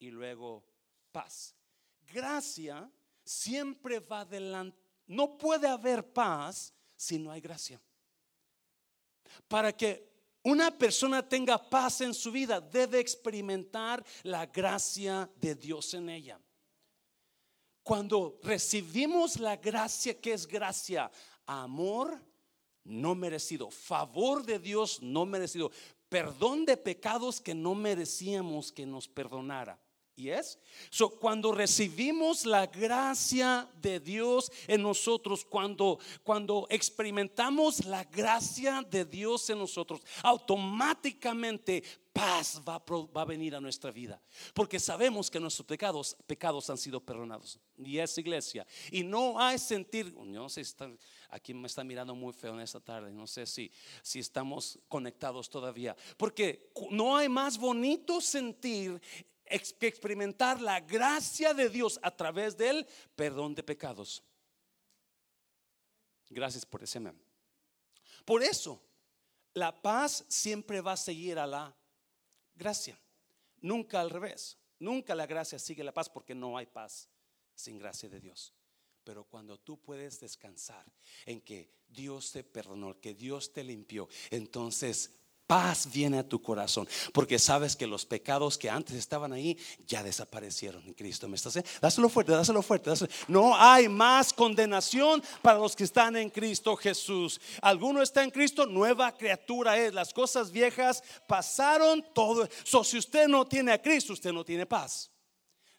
y luego paz. Gracia siempre va adelante. No puede haber paz si no hay gracia. Para que una persona tenga paz en su vida, debe experimentar la gracia de Dios en ella. Cuando recibimos la gracia, que es gracia? Amor no merecido, favor de Dios no merecido, perdón de pecados que no merecíamos que nos perdonara. ¿Y es? So, cuando recibimos la gracia de Dios en nosotros, cuando, cuando experimentamos la gracia de Dios en nosotros, automáticamente paz va a, venir a nuestra vida. Porque sabemos que nuestros pecados, pecados han sido perdonados. Y es iglesia. Y no hay sentir, no sé, está, aquí me está mirando muy feo en esta tarde. No sé si, si estamos conectados todavía. Porque no hay más bonito sentir experimentar la gracia de Dios a través del perdón de pecados. Gracias por ese meme. Por eso, la paz siempre va a seguir a la gracia. Nunca al revés. Nunca la gracia sigue la paz porque no hay paz sin gracia de Dios. Pero cuando tú puedes descansar en que Dios te perdonó, que Dios te limpió, entonces paz viene a tu corazón, porque sabes que los pecados que antes estaban ahí ya desaparecieron en Cristo. ¿Me estás? Dáselo fuerte, dáselo fuerte. No hay más condenación para los que están en Cristo Jesús. Alguno está en Cristo, nueva criatura es. Las cosas viejas pasaron todo. Si usted no tiene a Cristo, usted no tiene paz.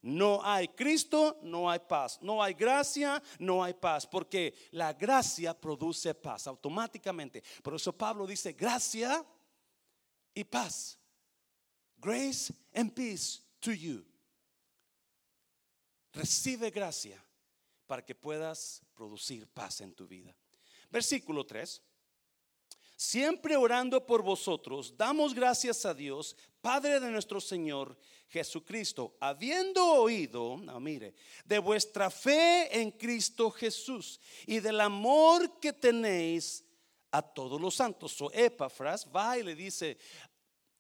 No hay Cristo, no hay paz. No hay gracia, no hay paz. Porque la gracia produce paz automáticamente. Por eso Pablo dice, gracia y paz. Grace and peace to you. Recibe gracia para que puedas producir paz en tu vida. Versículo 3. Siempre orando por vosotros, damos gracias a Dios, Padre de nuestro Señor Jesucristo, habiendo oído, no, mire, de vuestra fe en Cristo Jesús y del amor que tenéis a todos los santos. So Epafras va y le dice,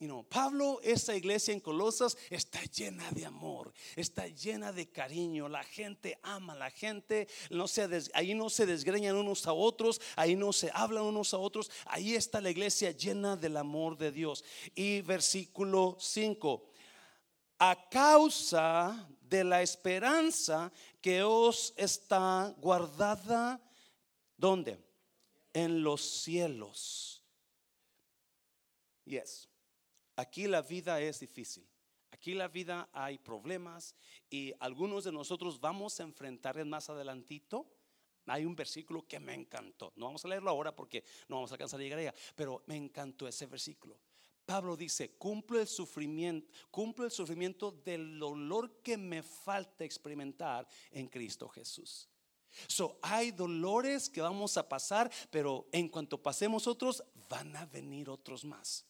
You know, Pablo, esa iglesia en Colosas está llena de amor, está llena de cariño. La gente ama, la gente no se ahí no se desgreñan unos a otros, ahí no se hablan unos a otros. Ahí está la iglesia llena del amor de Dios. Y versículo 5. A causa de la esperanza que os está guardada, ¿dónde? En los cielos. Yes. Aquí la vida es difícil. Aquí la vida hay problemas y algunos de nosotros vamos a enfrentar más adelantito. Hay un versículo que me encantó. No vamos a leerlo ahora porque no vamos a alcanzar a llegar allá, pero me encantó ese versículo. Pablo dice, cumple el sufrimiento, cumple el sufrimiento del dolor que me falta experimentar en Cristo Jesús. So, hay dolores que vamos a pasar, pero en cuanto pasemos otros, van a venir otros más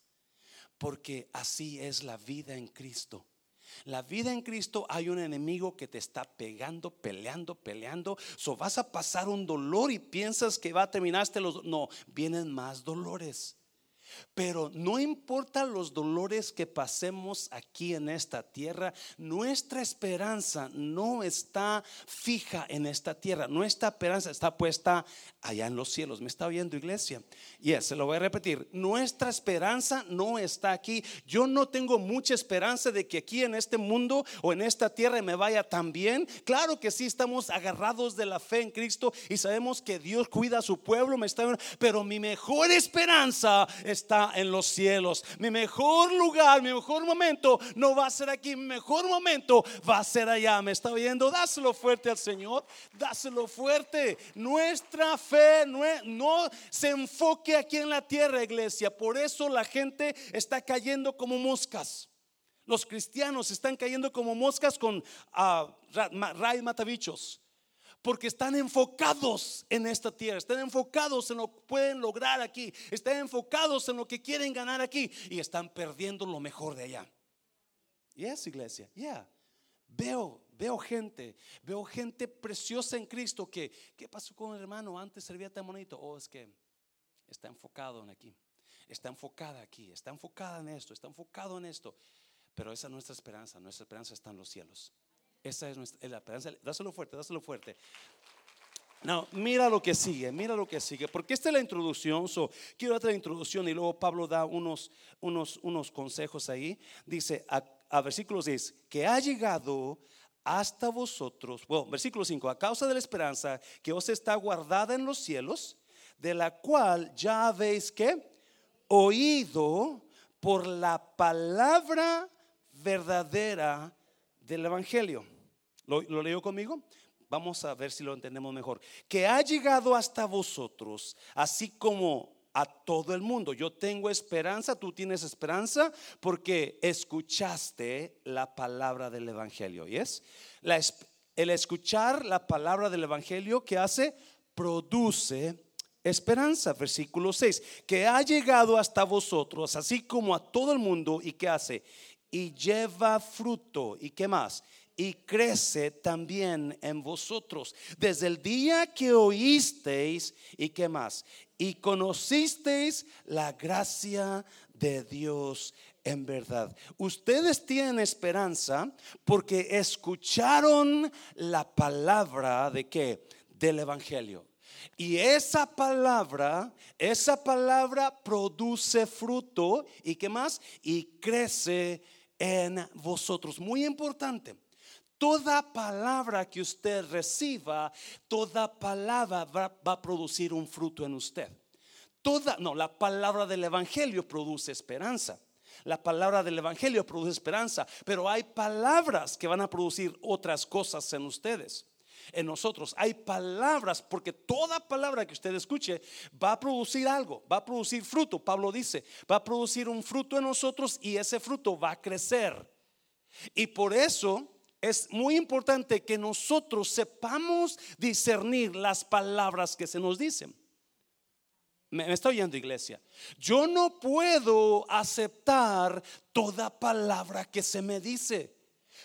porque así es la vida en Cristo. La vida en Cristo hay un enemigo que te está pegando, peleando, peleando. So vas a pasar un dolor y piensas que va a terminarte los no, vienen más dolores. Pero no importa los dolores que pasemos aquí en esta tierra, nuestra esperanza no está fija en esta tierra. Nuestra esperanza está puesta allá en los cielos. ¿Me está oyendo iglesia? Y se lo voy a repetir. Nuestra esperanza no está aquí. Yo no tengo mucha esperanza de que aquí en este mundo o en esta tierra me vaya tan bien. Claro que sí estamos agarrados de la fe en Cristo y sabemos que Dios cuida a su pueblo. Me está, pero mi mejor esperanza es está en los cielos. Mi mejor lugar, mi mejor momento no va a ser aquí, mi mejor momento va a ser allá. ¿Me está viendo? Dáselo fuerte al Señor, dáselo fuerte. Nuestra fe no, se enfoque aquí en la tierra, iglesia. Por eso la gente está cayendo como moscas. Los cristianos están cayendo como moscas con uh, Ray Matabichos porque están enfocados en esta tierra, están enfocados en lo que pueden lograr aquí, están enfocados en lo que quieren ganar aquí y están perdiendo lo mejor de allá. Yes, iglesia, yeah. Veo, veo gente, veo gente preciosa en Cristo que, ¿qué pasó con el hermano? Antes servía tan bonito. Oh, es que está enfocado en aquí, está enfocada aquí, está enfocada en esto, está enfocado en esto. Pero esa es nuestra esperanza, nuestra esperanza está en los cielos. Esa es nuestra la esperanza. Dáselo fuerte, dáselo fuerte. No, mira lo que sigue, mira lo que sigue, porque esta es la introducción. So, quiero otra introducción y luego Pablo da unos, unos, unos consejos ahí. Dice a, a versículo 6 que ha llegado hasta vosotros, bueno, versículo 5, a causa de la esperanza que os está guardada en los cielos, de la cual ya habéis que oído por la palabra verdadera del Evangelio. ¿Lo, lo leo conmigo? Vamos a ver si lo entendemos mejor. Que ha llegado hasta vosotros, así como a todo el mundo. Yo tengo esperanza, tú tienes esperanza porque escuchaste la palabra del Evangelio. ¿Y es? el escuchar la palabra del Evangelio que hace, produce esperanza. Versículo 6, que ha llegado hasta vosotros, así como a todo el mundo, y que hace, y lleva fruto. ¿Y qué más? Y crece también en vosotros. Desde el día que oísteis y qué más, y conocisteis la gracia de Dios en verdad. Ustedes tienen esperanza porque escucharon la palabra de qué? Del Evangelio. Y esa palabra, esa palabra produce fruto y qué más? Y crece en vosotros. Muy importante. Toda palabra que usted reciba, toda palabra va, a producir un fruto en usted. Toda, no, la palabra del Evangelio produce esperanza. La palabra del Evangelio produce esperanza, pero hay palabras que van a producir otras cosas en ustedes en nosotros. Hay palabras, porque toda palabra que usted escuche va a producir algo, va a producir fruto. Pablo dice, va a producir un fruto en nosotros y ese fruto va a crecer. Y por eso es muy importante que nosotros sepamos discernir las palabras que se nos dicen. Me, está oyendo iglesia. Yo no puedo aceptar toda palabra que se me dice.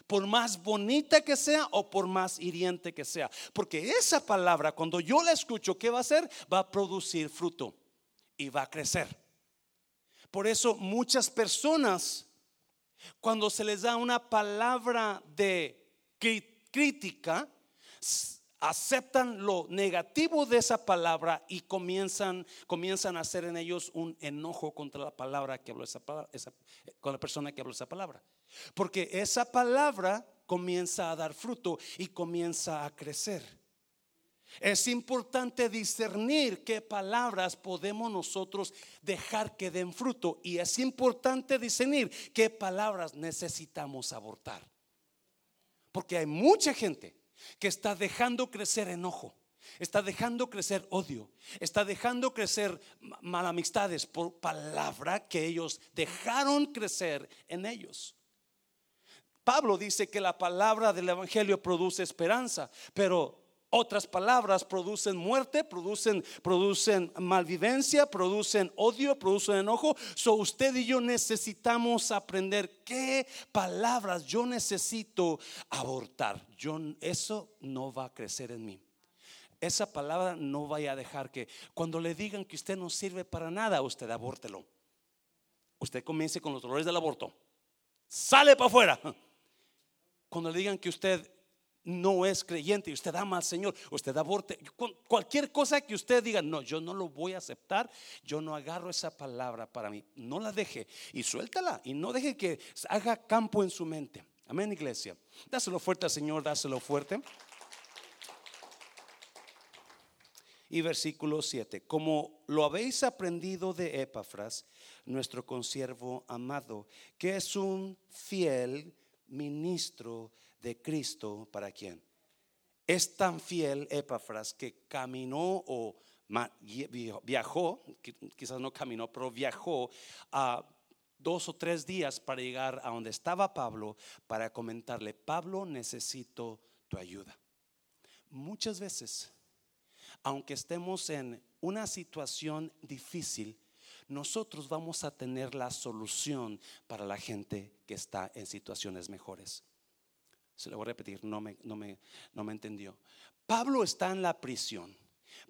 Por más bonita que sea o por más hiriente que sea. Porque esa palabra, cuando yo la escucho, ¿qué va a hacer? Va a producir fruto y va a crecer. Por eso muchas personas cuando se les da una palabra de crítica, aceptan lo negativo de esa palabra y comienzan, comienzan a hacer en ellos un enojo contra la palabra que habló esa, esa, con la persona que habló esa palabra. Porque esa palabra comienza a dar fruto y comienza a crecer. Es importante discernir qué palabras podemos nosotros dejar que den fruto y es importante discernir qué palabras necesitamos abortar. Porque hay mucha gente que está dejando crecer enojo, está dejando crecer odio, está dejando crecer malamistades por palabra que ellos dejaron crecer en ellos. Pablo dice que la palabra del Evangelio produce esperanza, pero otras palabras producen muerte, producen, producen malvivencia, producen odio, producen enojo. So usted y yo necesitamos aprender qué palabras yo necesito abortar. Yo, eso no va a crecer en mí. Esa palabra no vaya a dejar que cuando le digan que usted no sirve para nada, usted abórtelo. Usted comience con los dolores del aborto. Sale para afuera. Cuando le digan que usted no es creyente y usted ama al Señor, usted aborte, cualquier cosa que usted diga, no, yo no lo voy a aceptar, yo no agarro esa palabra para mí, no la deje y suéltala y no deje que haga campo en su mente. Amén, iglesia. Dáselo fuerte al Señor, dáselo fuerte. Y versículo 7, como lo habéis aprendido de Epafras, nuestro consiervo amado, que es un fiel ministro Cristo para quién. Es tan fiel Epafras que caminó o viajó, quizás no caminó, pero viajó a dos o tres días para llegar a donde estaba Pablo para comentarle, Pablo, necesito tu ayuda. Muchas veces, aunque estemos en una situación difícil, nosotros vamos a tener la solución para la gente que está en situaciones mejores. Se lo voy a repetir, no me, no me, no me entendió. Pablo está en la prisión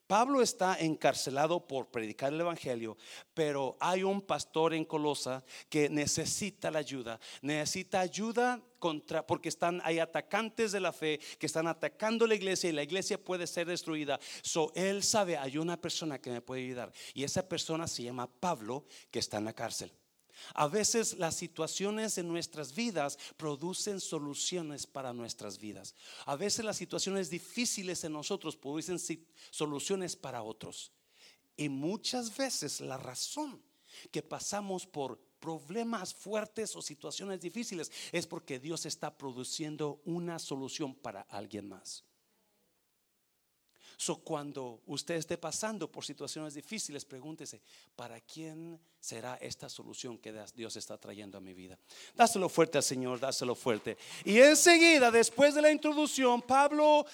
Pablo está encarcelado por predicar el Evangelio, pero hay un pastor en Colosa que necesita la ayuda, necesita ayuda contra, porque están, hay atacantes de la fe que están atacando la iglesia y la iglesia puede ser destruida. So, él sabe, hay una persona que me puede ayudar y esa persona se llama Pablo que está en la cárcel. A veces las situaciones en nuestras vidas producen soluciones para nuestras vidas. A veces las situaciones difíciles en nosotros producen soluciones para otros. Y muchas veces la razón que pasamos por problemas fuertes o situaciones difíciles es porque Dios está produciendo una solución para alguien más. So, cuando usted esté pasando por situaciones difíciles, pregúntese, ¿para quién será esta solución que Dios está trayendo a mi vida? Dáselo fuerte al Señor, dáselo fuerte. Y enseguida, después de la introducción, Pablo,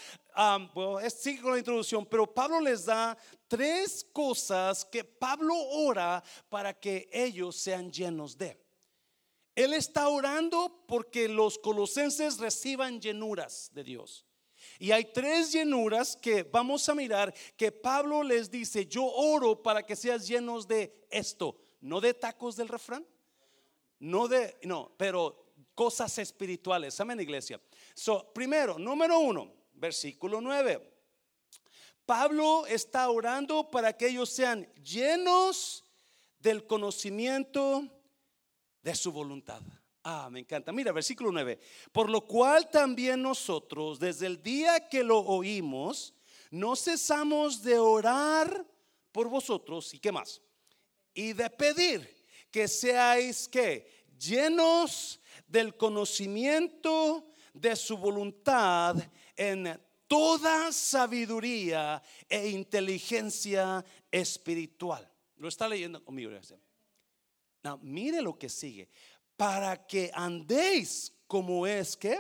bueno, sigue con la introducción, pero Pablo les da tres cosas que Pablo ora para que ellos sean llenos de. Él está orando porque los colosenses reciban llenuras de Dios. Y hay tres llenuras que vamos a mirar que Pablo les dice, yo oro para que seas llenos de esto, no de tacos del refrán, no de, no, pero cosas espirituales. Amén, iglesia. So, primero, número uno, versículo 9. Pablo está orando para que ellos sean llenos del conocimiento de su voluntad. Ah, me encanta. Mira, versículo 9. Por lo cual también nosotros, desde el día que lo oímos, no cesamos de orar por vosotros. ¿Y qué más? Y de pedir que seáis que llenos del conocimiento de su voluntad en toda sabiduría e inteligencia espiritual. Lo está leyendo conmigo. Mire lo que sigue para que andéis como es que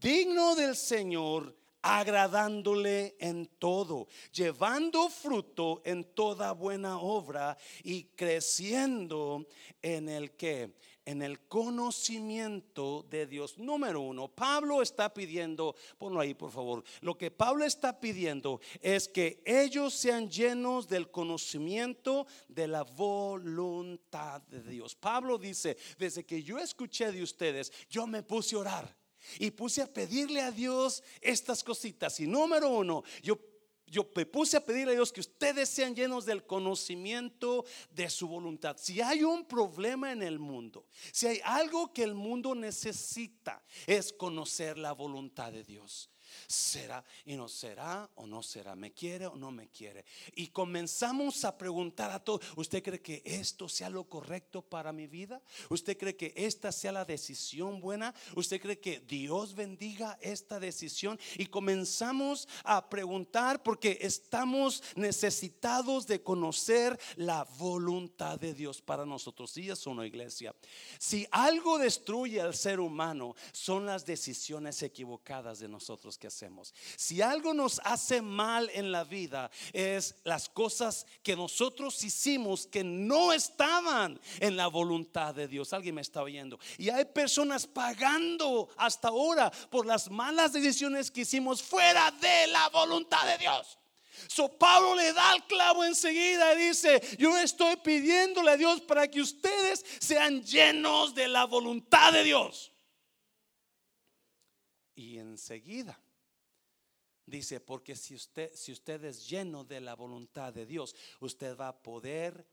digno del Señor, agradándole en todo, llevando fruto en toda buena obra y creciendo en el que en el conocimiento de Dios. Número uno, Pablo está pidiendo, ponlo ahí por favor, lo que Pablo está pidiendo es que ellos sean llenos del conocimiento de la voluntad de Dios. Pablo dice, desde que yo escuché de ustedes, yo me puse a orar. Y puse a pedirle a Dios estas cositas. Y número uno, yo yo me puse a pedirle a Dios que ustedes sean llenos del conocimiento de su voluntad. Si hay un problema en el mundo, si hay algo que el mundo necesita, es conocer la voluntad de Dios será y no será o no será, me quiere o no me quiere. Y comenzamos a preguntar a todos, ¿usted cree que esto sea lo correcto para mi vida? ¿Usted cree que esta sea la decisión buena? ¿Usted cree que Dios bendiga esta decisión? Y comenzamos a preguntar porque estamos necesitados de conocer la voluntad de Dios para nosotros. Y es una iglesia. Si algo destruye al ser humano, son las decisiones equivocadas de nosotros hacemos. Si algo nos hace mal en la vida es las cosas que nosotros hicimos que no estaban en la voluntad de Dios. Alguien me está oyendo. Y hay personas pagando hasta ahora por las malas decisiones que hicimos fuera de la voluntad de Dios. So Pablo le da el clavo enseguida y dice, yo estoy pidiéndole a Dios para que ustedes sean llenos de la voluntad de Dios. Y enseguida Dice, porque si usted, si usted es lleno de la voluntad de Dios, usted va a poder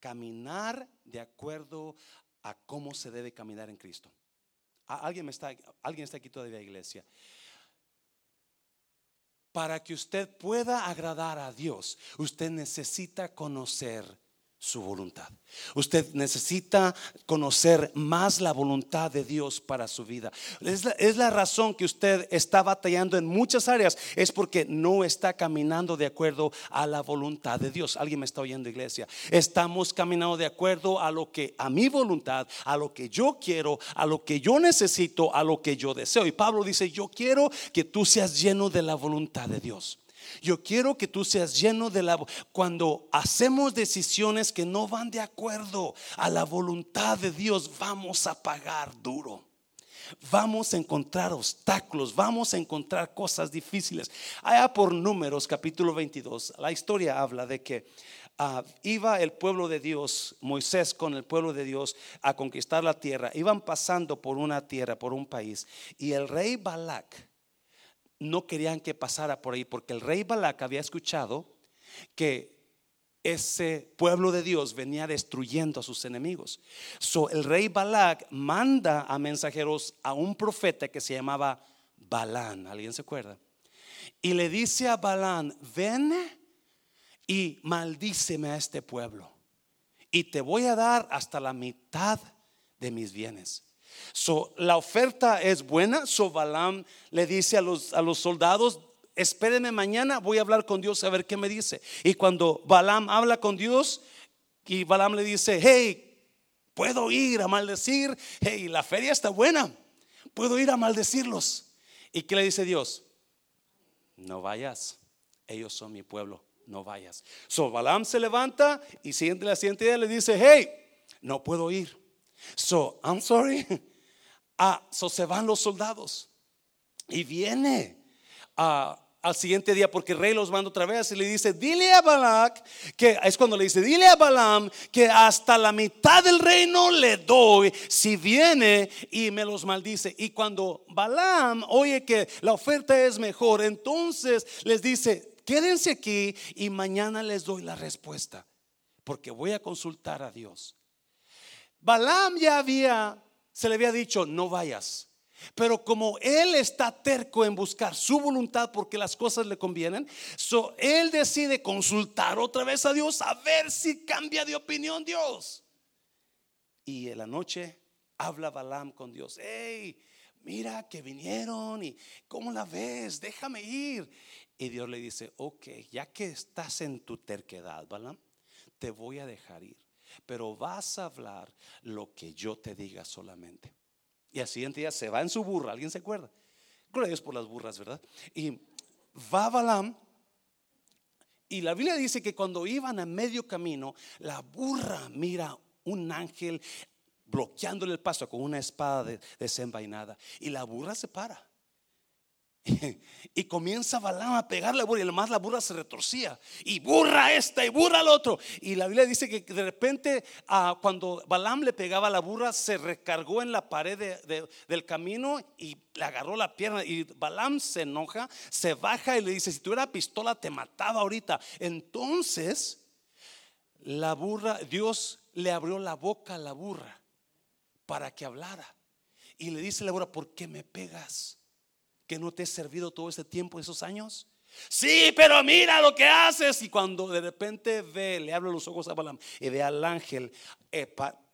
caminar de acuerdo a cómo se debe caminar en Cristo. ¿Alguien, está, alguien está aquí todavía, iglesia? Para que usted pueda agradar a Dios, usted necesita conocer su voluntad. Usted necesita conocer más la voluntad de Dios para su vida. Es la, razón que usted está batallando en muchas áreas. Es porque no está caminando de acuerdo a la voluntad de Dios. Alguien me está oyendo, iglesia. Estamos caminando de acuerdo a lo que, a mi voluntad, a lo que yo quiero, a lo que yo necesito, a lo que yo deseo. Y Pablo dice, yo quiero que tú seas lleno de la voluntad de Dios. Yo quiero que tú seas lleno de la... Cuando hacemos decisiones que no van de acuerdo a la voluntad de Dios, vamos a pagar duro. vamos a encontrar obstáculos, vamos a encontrar cosas difíciles. Allá por números, capítulo 22, la historia habla de que ah, iba el pueblo de Dios, Moisés con el pueblo de Dios a conquistar la tierra. Iban pasando por una tierra, por un país. Y el rey Balac no querían que pasara por ahí porque el rey Balac había escuchado que ese pueblo de Dios venía destruyendo a sus enemigos. So, el rey Balac manda a mensajeros a un profeta que se llamaba Balán. ¿Alguien se acuerda? Y le dice a Balán, ven y maldíceme a este pueblo. Y te voy a dar hasta la mitad de mis bienes. So, la oferta es buena. So Balaam le dice a los, a los soldados, espérenme mañana, voy a hablar con Dios a ver qué me dice. Y cuando Balaam habla con Dios, y Balaam le dice, hey, puedo ir a maldecir, hey, la feria está buena, puedo ir a maldecirlos. ¿Y qué le dice Dios? No vayas, ellos son mi pueblo, no vayas. So Balaam se levanta y siguiente, la siguiente día le dice, hey, no puedo ir. So, I'm sorry. Ah, se van los soldados. Y viene al siguiente día porque el rey los manda otra vez y le dice, dile a Balak, que es cuando le dice, dile a Balaam que hasta la mitad del reino le doy si viene y me los maldice. Y cuando Balaam oye que la oferta es mejor, entonces les dice, quédense aquí y mañana les doy la respuesta, porque voy a consultar a Dios. Balaam ya había, se le había dicho, no vayas. Pero como él está terco en buscar su voluntad porque las cosas le convienen, so él decide consultar otra vez a Dios a ver si cambia de opinión Dios. Y en la noche habla Balaam con Dios. Hey, mira que vinieron y cómo la ves, déjame ir. Y Dios le dice, ok, ya que estás en tu terquedad, Balaam, te voy a dejar ir. Pero vas a hablar lo que yo te diga solamente. Y al siguiente día se va en su burra. ¿Alguien se acuerda? Gloria por las burras, ¿verdad? Y va Balaam. Y la Biblia dice que cuando iban a medio camino, la burra mira un ángel bloqueándole el paso con una espada desenvainada. Y la burra se para. Y comienza Balaam a pegarle a la burra y además la burra se retorcía. Y burra esta y burra al otro. Y la Biblia dice que de repente ah, cuando Balaam le pegaba a la burra se recargó en la pared del camino y le agarró la pierna. Y Balaam se enoja, se baja y le dice, si tuviera pistola te mataba ahorita. Entonces la burra, Dios le abrió la boca a la burra para que hablara. Y le dice la burra, ¿por qué me pegas? Que no te he servido todo ese tiempo, esos años? Sí, pero mira lo que haces. Y cuando de repente ve, le abre los ojos a Balaam y ve al ángel eh,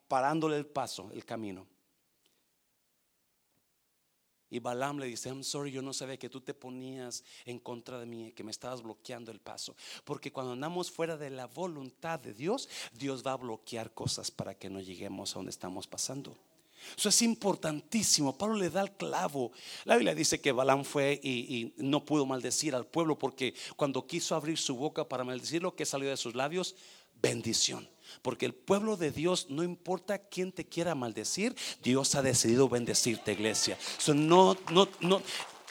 parándole el paso, el camino. Y Balaam le dice, I'm sorry, yo no sabía que tú te ponías en contra de mí, que me estabas bloqueando el paso. Porque cuando andamos fuera de la voluntad de Dios, Dios va a bloquear cosas para que no lleguemos a donde estamos pasando. Eso es importantísimo. Pablo le da el clavo. La Biblia dice que Balaam fue y, no pudo maldecir al pueblo porque cuando quiso abrir su boca para maldecir lo que salió de sus labios, bendición. Porque el pueblo de Dios, no importa quién te quiera maldecir, Dios ha decidido bendecirte, iglesia. no, no, no,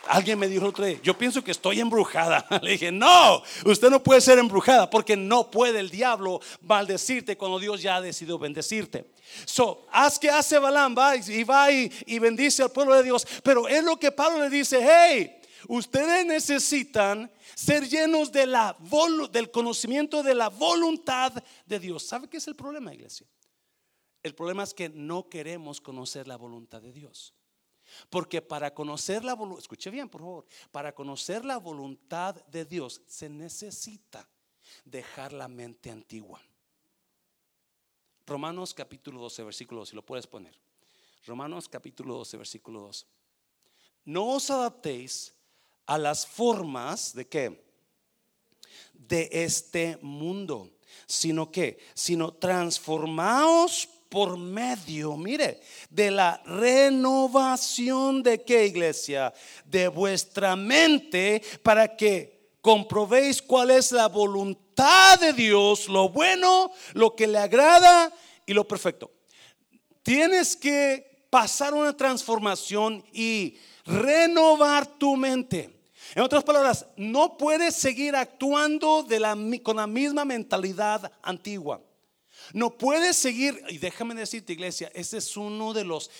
Alguien me dijo otro día, yo pienso que estoy embrujada. Le dije, no, usted no puede ser embrujada porque no puede el diablo maldecirte cuando Dios ya ha decidido bendecirte. So, haz que hace Balaam, va y va y, y bendice al pueblo de Dios. Pero es lo que Pablo le dice, hey, ustedes necesitan ser llenos de la, del conocimiento de la voluntad de Dios. ¿Sabe qué es el problema, iglesia? El problema es que no queremos conocer la voluntad de Dios. Porque para conocer la voluntad, escuche bien por favor, para conocer la voluntad de Dios se necesita dejar la mente antigua. Romanos capítulo 12, versículo 2, si lo puedes poner. Romanos capítulo 12, versículo 2. No os adaptéis a las formas de qué? De este mundo, sino que, sino transformaos por medio, mire, de la renovación de qué iglesia? De vuestra mente para que comprobéis cuál es la voluntad de Dios, lo bueno, lo que le agrada y lo perfecto. Tienes que pasar una transformación y renovar tu mente. En otras palabras, no puedes seguir actuando de con la misma mentalidad antigua. No puedes seguir, y déjame decirte iglesia, ese es uno de los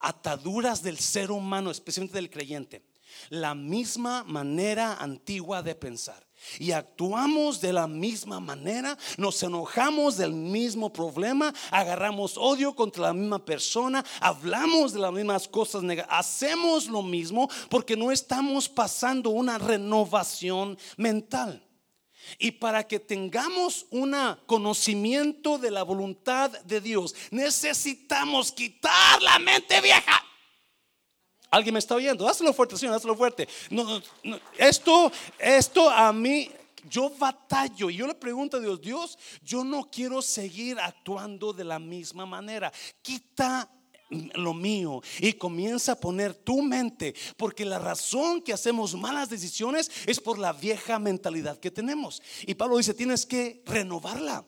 ataduras del ser humano, especialmente del creyente. La misma manera antigua de pensar y actuamos de la misma manera, nos enojamos del mismo problema, agarramos odio contra la misma persona, hablamos de las mismas cosas hacemos lo mismo porque no estamos pasando una renovación mental. Y para que tengamos un conocimiento de la voluntad de Dios, necesitamos quitar la mente vieja. ¿Alguien me está oyendo? Hazlo fuerte, Señor, hazlo fuerte. No, esto, esto a mí, yo batallo y yo le pregunto a Dios, Dios, yo no quiero seguir actuando de la misma manera. Quita lo mío y comienza a poner tu mente, porque la razón que hacemos malas decisiones es por la vieja mentalidad que tenemos. Y Pablo dice, tienes que renovarla.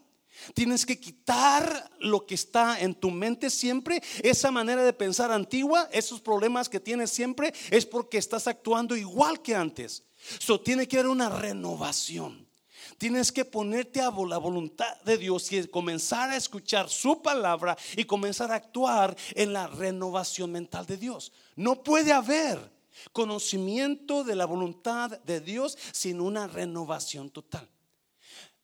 Tienes que quitar lo que está en tu mente siempre, esa manera de pensar antigua, esos problemas que tienes siempre, es porque estás actuando igual que antes. So, tiene que haber una renovación. Tienes que ponerte a la voluntad de Dios y comenzar a escuchar su palabra y comenzar a actuar en la renovación mental de Dios. No puede haber conocimiento de la voluntad de Dios sin una renovación total.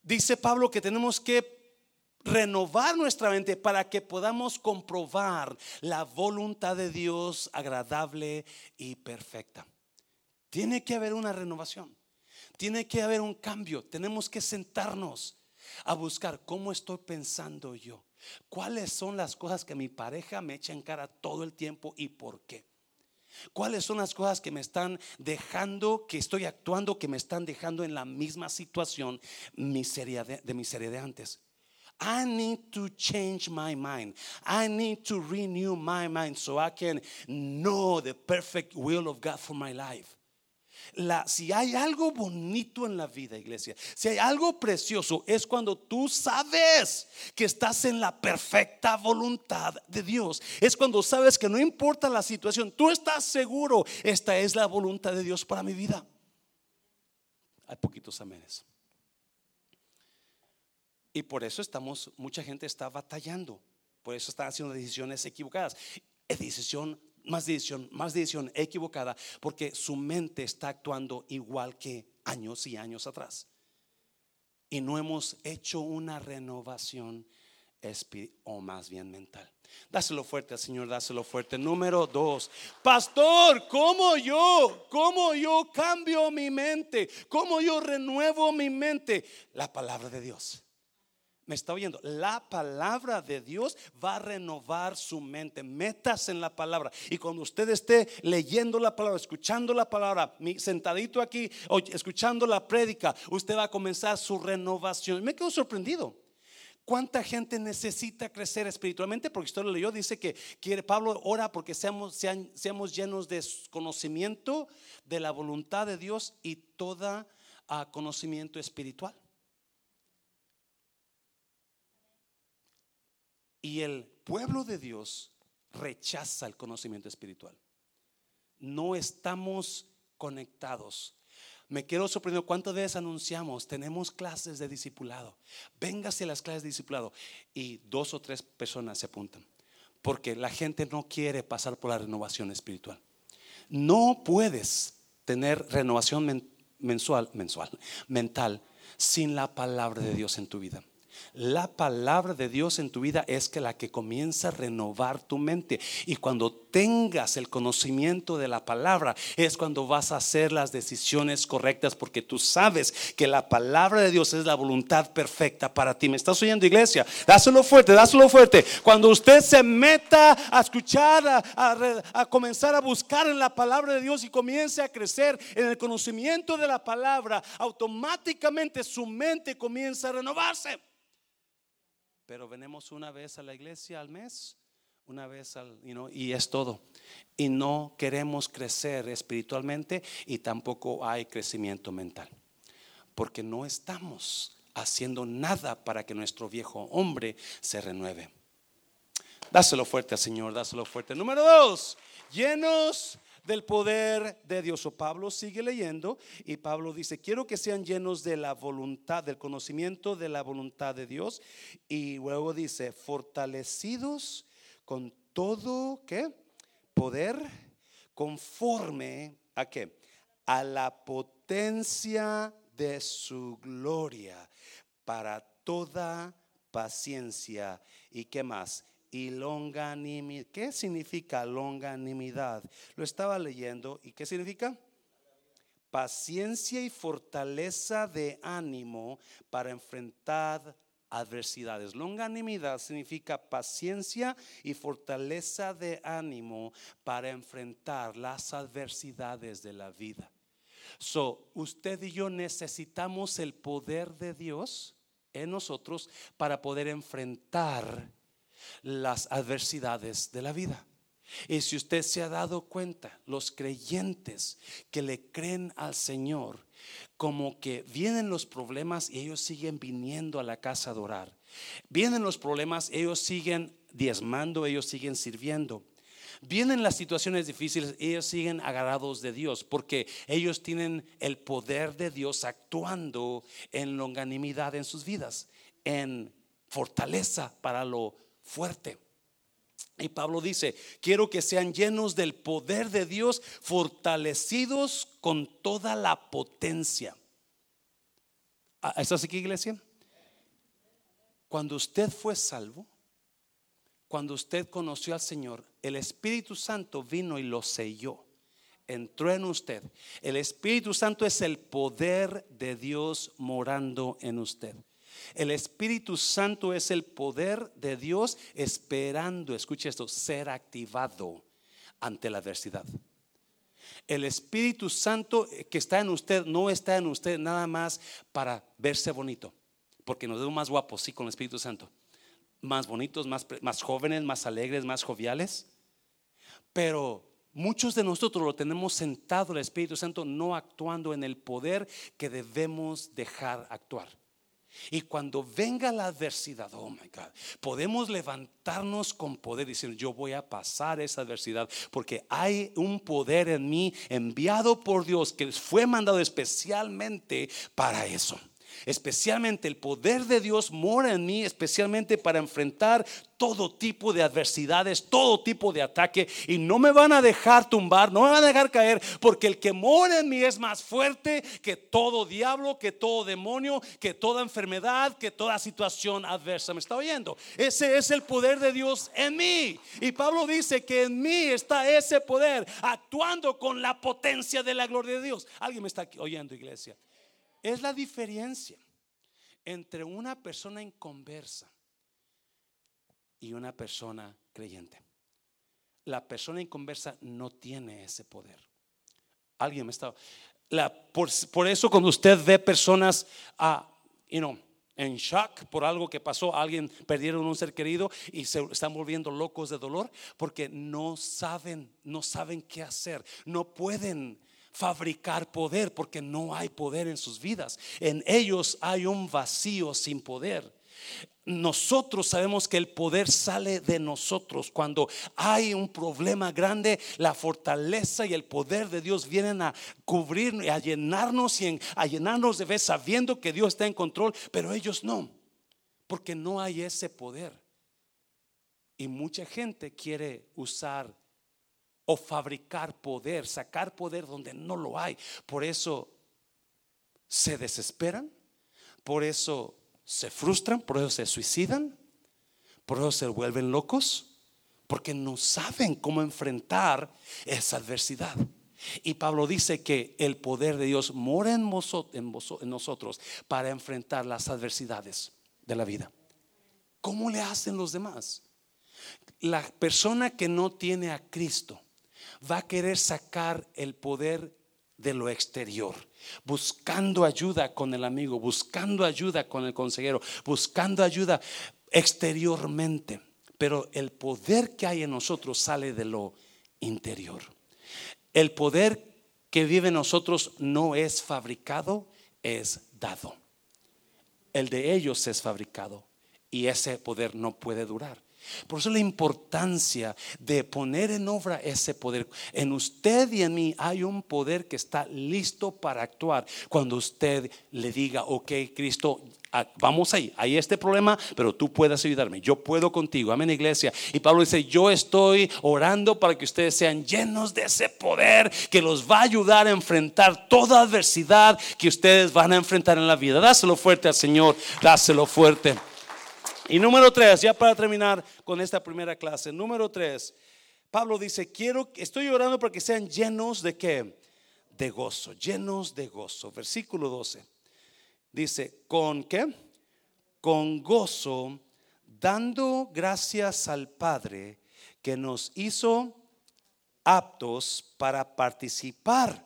Dice Pablo que tenemos que renovar nuestra mente para que podamos comprobar la voluntad de Dios agradable y perfecta. Tiene que haber una renovación. Tiene que haber un cambio. Tenemos que sentarnos a buscar cómo estoy pensando yo. ¿Cuáles son las cosas que mi pareja me echa en cara todo el tiempo y por qué? ¿Cuáles son las cosas que me están dejando, que estoy actuando, que me están dejando en la misma situación miseria de, de miseria de antes? I need to change my mind. I need to renew my mind so I can know the perfect will of God for my life. La, si hay algo bonito en la vida, iglesia, si hay algo precioso, es cuando tú sabes que estás en la perfecta voluntad de Dios. Es cuando sabes que no importa la situación, tú estás seguro, esta es la voluntad de Dios para mi vida. Hay poquitos amenes. Y por eso estamos, mucha gente está batallando. Por eso están haciendo decisiones equivocadas. Decisión, más decisión, más decisión equivocada, porque su mente está actuando igual que años y años atrás. Y no hemos hecho una renovación o más bien mental. Dáselo fuerte al Señor, dáselo fuerte. Número dos, pastor, ¿cómo yo? ¿Cómo yo cambio mi mente? ¿Cómo yo renuevo mi mente? La palabra de Dios. Me está oyendo. La palabra de Dios va a renovar su mente. Metas en la palabra. Y cuando usted esté leyendo la palabra, escuchando la palabra, sentadito aquí, escuchando la prédica, usted va a comenzar su renovación. Me quedo sorprendido. ¿Cuánta gente necesita crecer espiritualmente? Porque usted lo leyó, dice que quiere, Pablo ora porque seamos, seamos llenos de conocimiento de la voluntad de Dios y toda ah, conocimiento espiritual. Y el pueblo de Dios rechaza el conocimiento espiritual. No estamos conectados. Me quiero sorprender cuántas veces anunciamos, tenemos clases de discipulado. Véngase a las clases de discipulado. Y dos o tres personas se apuntan. Porque la gente no quiere pasar por la renovación espiritual. No puedes tener renovación mensual, mensual, mental, sin la palabra de Dios en tu vida. La palabra de Dios en tu vida es que la que comienza a renovar tu mente. Y cuando tengas el conocimiento de la palabra, es cuando vas a hacer las decisiones correctas porque tú sabes que la palabra de Dios es la voluntad perfecta para ti. ¿Me estás oyendo, iglesia? Dáselo fuerte, dáselo fuerte. Cuando usted se meta a escuchar, a, a comenzar a buscar en la palabra de Dios y comience a crecer en el conocimiento de la palabra, automáticamente su mente comienza a renovarse. Pero venimos una vez a la iglesia al mes, una vez al, y es todo. Y no queremos crecer espiritualmente y tampoco hay crecimiento mental. Porque no estamos haciendo nada para que nuestro viejo hombre se renueve. Dáselo fuerte al Señor, dáselo fuerte. Número dos, llenos del poder de Dios. O Pablo sigue leyendo y Pablo dice, quiero que sean llenos de la voluntad, del conocimiento de la voluntad de Dios. Y luego dice, fortalecidos con todo, ¿qué? Poder conforme a qué? A la potencia de su gloria para toda paciencia. ¿Y qué más? Y longanimidad. ¿Qué significa longanimidad? Lo estaba leyendo y ¿qué significa? Paciencia y fortaleza de ánimo para enfrentar adversidades. Longanimidad significa paciencia y fortaleza de ánimo para enfrentar las adversidades de la vida. So, usted y yo necesitamos el poder de Dios en nosotros para poder enfrentar las adversidades de la vida. Y si usted se ha dado cuenta, los creyentes que le creen al Señor, como que vienen los problemas y ellos siguen viniendo a la casa a adorar. Vienen los problemas, ellos siguen diezmando, ellos siguen sirviendo. Vienen las situaciones difíciles, ellos siguen agarrados de Dios, porque ellos tienen el poder de Dios actuando en longanimidad en sus vidas, en fortaleza para lo fuerte. Y Pablo dice, quiero que sean llenos del poder de Dios, fortalecidos con toda la potencia. Ah, ¿Estás aquí, iglesia? Cuando usted fue salvo, cuando usted conoció al Señor, el Espíritu Santo vino y lo selló. Entró en usted. El Espíritu Santo es el poder de Dios morando en usted. El Espíritu Santo es el poder de Dios esperando, escuche esto, ser activado ante la adversidad. El Espíritu Santo que está en usted no está en usted nada más para verse bonito, porque nos vemos más guapos, sí, con el Espíritu Santo. Más bonitos, más, más jóvenes, más alegres, más joviales. Pero muchos de nosotros lo tenemos sentado el Espíritu Santo no actuando en el poder que debemos dejar actuar. Y cuando venga la adversidad, oh my God, podemos levantarnos con poder decir, yo voy a pasar esa adversidad porque hay un poder en mí enviado por Dios que fue mandado especialmente para eso. Especialmente el poder de Dios mora en mí, especialmente para enfrentar todo tipo de adversidades, todo tipo de ataque. Y no me van a dejar tumbar, no me van a dejar caer, porque el que mora en mí es más fuerte que todo diablo, que todo demonio, que toda enfermedad, que toda situación adversa. ¿Me está oyendo? Ese es el poder de Dios en mí. Y Pablo dice que en mí está ese poder actuando con la potencia de la gloria de Dios. ¿Alguien me está oyendo, iglesia? Es la diferencia entre una persona inconversa y una persona creyente. La persona inconversa no tiene ese poder. Alguien me está. Por, eso, cuando usted ve personas, ah, en shock por algo que pasó, alguien perdieron un ser querido y se están volviendo locos de dolor porque no saben, no saben qué hacer, no pueden fabricar poder porque no hay poder en sus vidas. En ellos hay un vacío sin poder. Nosotros sabemos que el poder sale de nosotros. Cuando hay un problema grande, la fortaleza y el poder de Dios vienen a cubrir y a llenarnos y a llenarnos de fe sabiendo que Dios está en control, pero ellos no, porque no hay ese poder. Y mucha gente quiere usar o fabricar poder, sacar poder donde no lo hay. Por eso se desesperan, por eso se frustran, por eso se suicidan, por eso se vuelven locos, porque no saben cómo enfrentar esa adversidad. Y Pablo dice que el poder de Dios mora en, nosotros para enfrentar las adversidades de la vida. ¿Cómo le hacen los demás? La persona que no tiene a Cristo va a querer sacar el poder de lo exterior, buscando ayuda con el amigo, buscando ayuda con el consejero, buscando ayuda exteriormente. Pero el poder que hay en nosotros sale de lo interior. El poder que vive en nosotros no es fabricado, es dado. El de ellos es fabricado y ese poder no puede durar. Por eso la importancia de poner en obra ese poder. En usted y en mí hay un poder que está listo para actuar cuando usted le diga, ok, Cristo, ah, vamos ahí, hay este problema, pero tú puedes ayudarme, yo puedo contigo, amén iglesia. Y Pablo dice, yo estoy orando para que ustedes sean llenos de ese poder que los va a ayudar a enfrentar toda adversidad que ustedes van a enfrentar en la vida. Dáselo fuerte al Señor, dáselo fuerte. Y número tres, ya para terminar con esta primera clase, número tres, Pablo dice, quiero, estoy orando para que sean llenos de qué? De gozo, llenos de gozo. Versículo 12. Dice, ¿con qué? Con gozo, dando gracias al Padre que nos hizo aptos para participar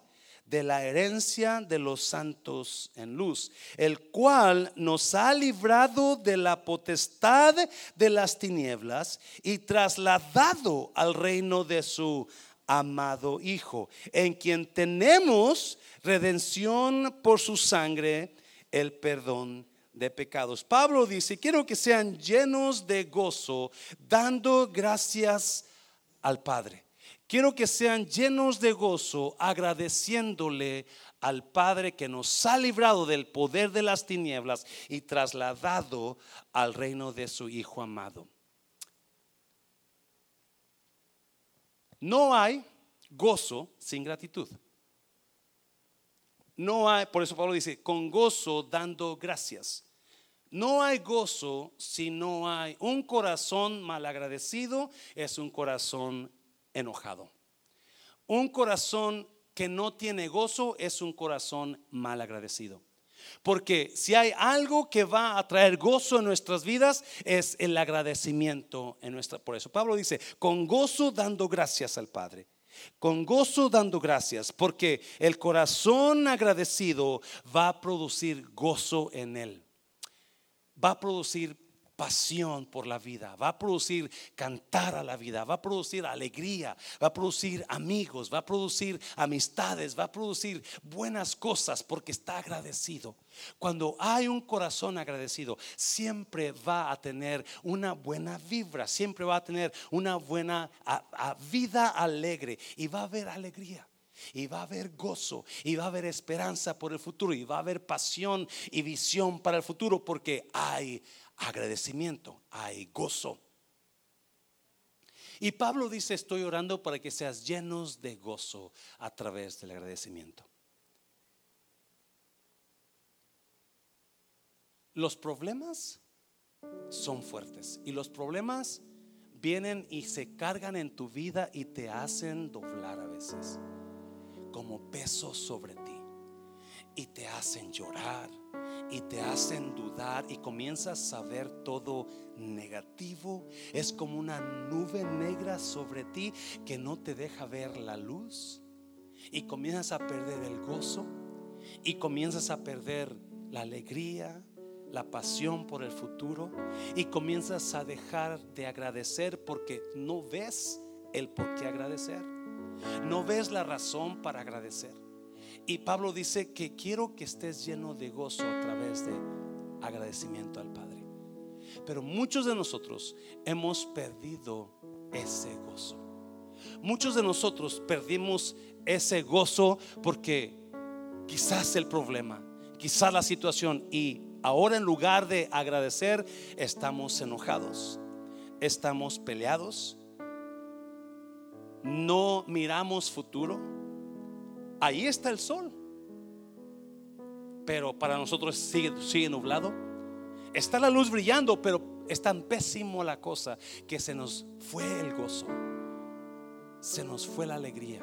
de la herencia de los santos en luz, el cual nos ha librado de la potestad de las tinieblas y trasladado al reino de su amado Hijo, en quien tenemos redención por su sangre, el perdón de pecados. Pablo dice, quiero que sean llenos de gozo, dando gracias al Padre. Quiero que sean llenos de gozo, agradeciéndole al Padre que nos ha librado del poder de las tinieblas y trasladado al reino de su Hijo amado. No hay gozo sin gratitud. No hay, por eso Pablo dice, con gozo dando gracias. No hay gozo si no hay un corazón malagradecido, es un corazón enojado. Un corazón que no tiene gozo es un corazón mal agradecido. Porque si hay algo que va a traer gozo en nuestras vidas es el agradecimiento en nuestra. Por eso Pablo dice, con gozo dando gracias al Padre. Con gozo dando gracias, porque el corazón agradecido va a producir gozo en él. Va a producir pasión por la vida, va a producir cantar a la vida, va a producir alegría, va a producir amigos, va a producir amistades, va a producir buenas cosas porque está agradecido. Cuando hay un corazón agradecido, siempre va a tener una buena vibra, siempre va a tener una buena vida alegre y va a haber alegría. Y va a haber gozo, y va a haber esperanza por el futuro, y va a haber pasión y visión para el futuro, porque hay agradecimiento, hay gozo. Y Pablo dice, estoy orando para que seas llenos de gozo a través del agradecimiento. Los problemas son fuertes y los problemas vienen y se cargan en tu vida y te hacen doblar a veces como peso sobre ti y te hacen llorar y te hacen dudar y comienzas a ver todo negativo. Es como una nube negra sobre ti que no te deja ver la luz. Y comienzas a perder el gozo y comienzas a perder la alegría, la pasión por el futuro y comienzas a dejar de agradecer porque no ves el por qué agradecer. No ves la razón para agradecer. Y Pablo dice que quiero que estés lleno de gozo a través de agradecimiento al Padre. Pero muchos de nosotros hemos perdido ese gozo. Muchos de nosotros perdimos ese gozo porque quizás el problema, quizás la situación y ahora en lugar de agradecer estamos enojados, estamos peleados, no miramos futuro ahí está el sol. Pero para nosotros sigue, sigue nublado. Está la luz brillando, pero es tan pésimo la cosa que se nos fue el gozo. Se nos fue la alegría.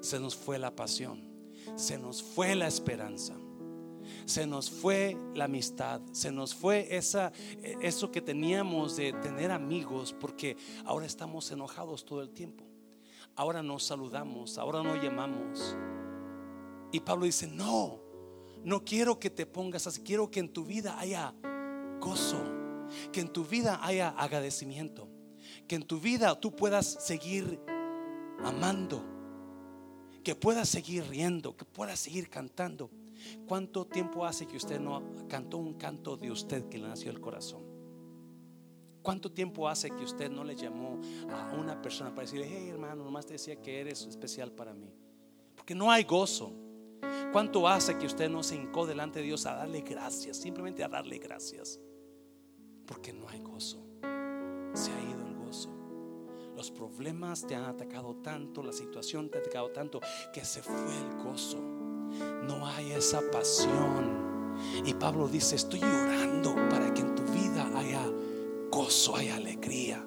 Se nos fue la pasión. Se nos fue la esperanza. Se nos fue la amistad. Se nos fue esa, eso que teníamos de tener amigos porque ahora estamos enojados todo el tiempo ahora nos saludamos, ahora no llamamos. Y Pablo dice, no, no quiero que te pongas así, quiero que en tu vida haya gozo, que en tu vida haya agradecimiento, que en tu vida tú puedas seguir amando, que puedas seguir riendo, que puedas seguir cantando. ¿Cuánto tiempo hace que usted no cantó un canto de usted que le nació el corazón? ¿Cuánto tiempo hace que usted no le llamó a una persona para decirle, hey hermano, nomás te decía que eres especial para mí? Porque no hay gozo. ¿Cuánto hace que usted no se hincó delante de Dios a darle gracias? Simplemente a darle gracias. Porque no hay gozo. Se ha ido el gozo. Los problemas te han atacado tanto, la situación te ha atacado tanto que se fue el gozo. No hay esa pasión. Y Pablo dice, estoy llorando para que en tu vida haya gozo, haya alegría.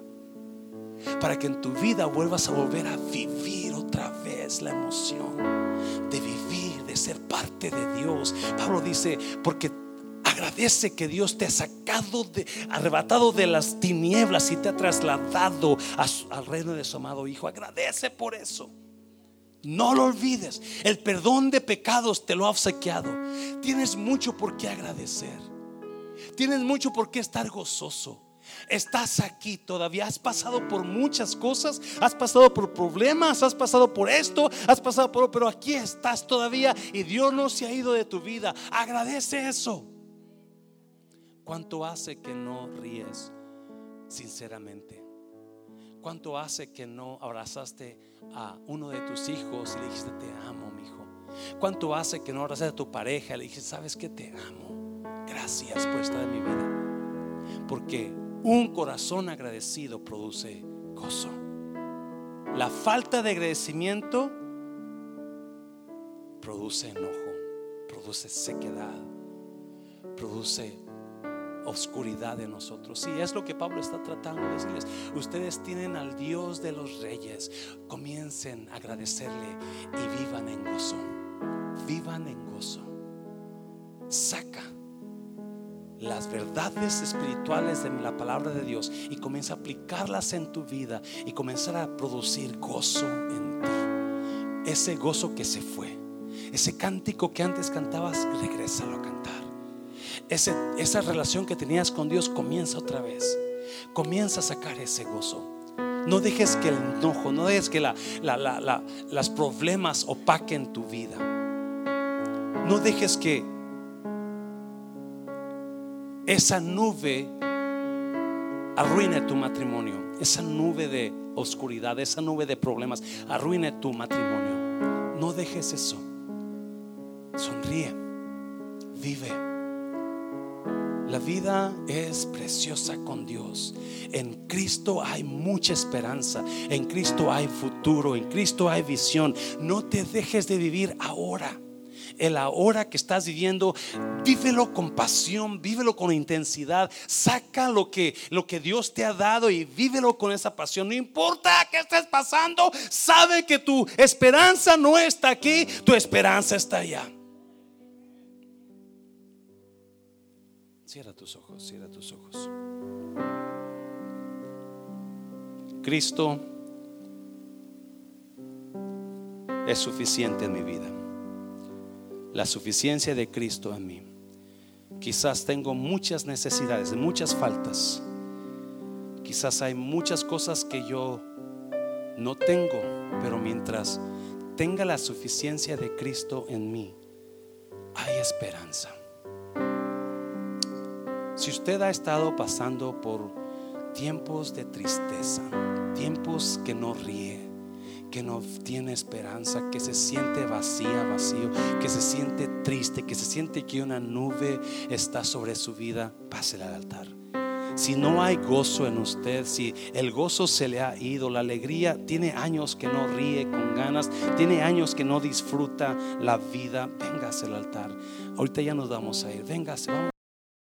Para que en tu vida vuelvas a volver a vivir otra vez la emoción de vivir, de ser parte de Dios. Pablo dice, porque agradece que Dios te ha sacado, de, arrebatado de las tinieblas y te ha trasladado al reino de su amado Hijo. Agradece por eso. No lo olvides. El perdón de pecados te lo ha obsequiado. Tienes mucho por qué agradecer. Tienes mucho por qué estar gozoso. Estás aquí todavía, has pasado por muchas cosas, has pasado por problemas, has pasado por esto, has pasado por, pero aquí estás todavía y Dios no se ha ido de tu vida. Agradece eso. ¿Cuánto hace que no ríes sinceramente? ¿Cuánto hace que no abrazaste a uno de tus hijos y le dijiste te amo, mi hijo? ¿Cuánto hace que no abrazaste a tu pareja y le dijiste sabes que te amo? Gracias por estar en mi vida. Porque un corazón agradecido produce gozo. La falta de agradecimiento produce enojo, produce sequedad, produce oscuridad en nosotros. Y es lo que Pablo está tratando de decirles. Ustedes tienen al Dios de los reyes. Comiencen a agradecerle y vivan en gozo. Vivan en gozo. Saca las verdades espirituales de la palabra de Dios y comienza a aplicarlas en tu vida y comenzar a producir gozo en ti. Ese gozo que se fue, ese cántico que antes cantabas, regresa a cantar. esa relación que tenías con Dios comienza otra vez. Comienza a sacar ese gozo. No dejes que el enojo, no dejes que la, las problemas opaquen tu vida. No dejes que esa nube arruine tu matrimonio, esa nube de oscuridad, esa nube de problemas, arruine tu matrimonio. No dejes eso. Sonríe, vive. La vida es preciosa con Dios. En Cristo hay mucha esperanza. En Cristo hay futuro. En Cristo hay visión. No te dejes de vivir ahora el ahora que estás viviendo, vívelo con pasión, vívelo con intensidad, saca lo que, lo que Dios te ha dado y vívelo con esa pasión. No importa qué estés pasando, sabe que tu esperanza no está aquí, tu esperanza está allá. Cierra tus ojos, cierra tus ojos. Cristo es suficiente en mi vida la suficiencia de Cristo en mí. Quizás tengo muchas necesidades, muchas faltas. Quizás hay muchas cosas que yo no tengo, pero mientras tenga la suficiencia de Cristo en mí, hay esperanza. Si usted ha estado pasando por tiempos de tristeza, tiempos que no ríe, que no tiene esperanza, que se siente vacía, vacío, que se siente triste, que se siente que una nube está sobre su vida, pásela al altar. Si no hay gozo en usted, si el gozo se le ha ido, la alegría, tiene años que no ríe con ganas, tiene años que no disfruta la vida, véngase al altar. Ahorita ya nos vamos a ir, véngase, vamos.